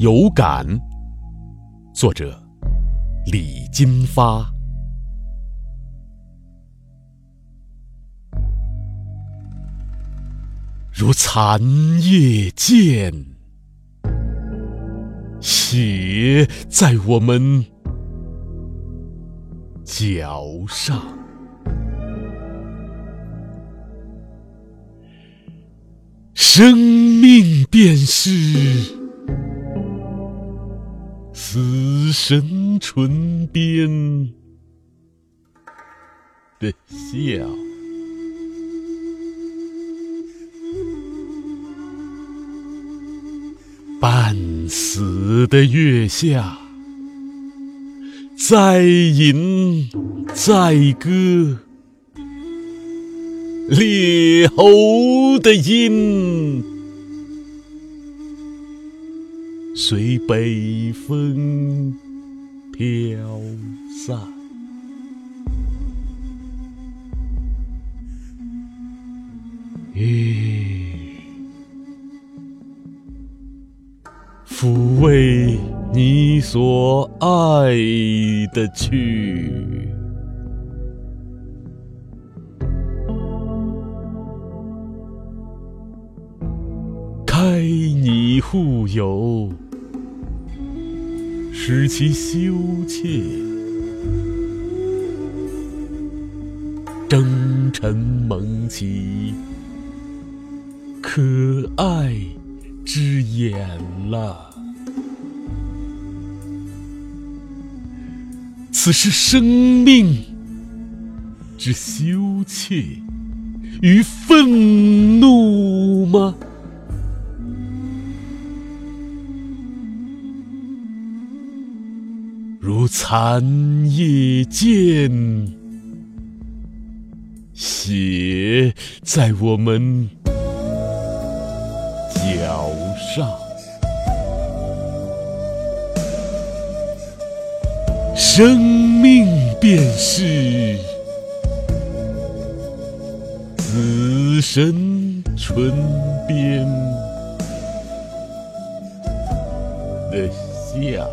有感，作者李金发。如残叶剑，血在我们脚上，生命便是。死神唇边的笑，半死的月下，再吟再歌，猎猴的音。随北风飘散，咦，抚慰你所爱的去，开你护友。使其羞怯，征尘蒙起可爱之眼了。此是生命之羞怯与愤怒吗？如残叶剑，血在我们脚上，生命便是死神唇边的笑。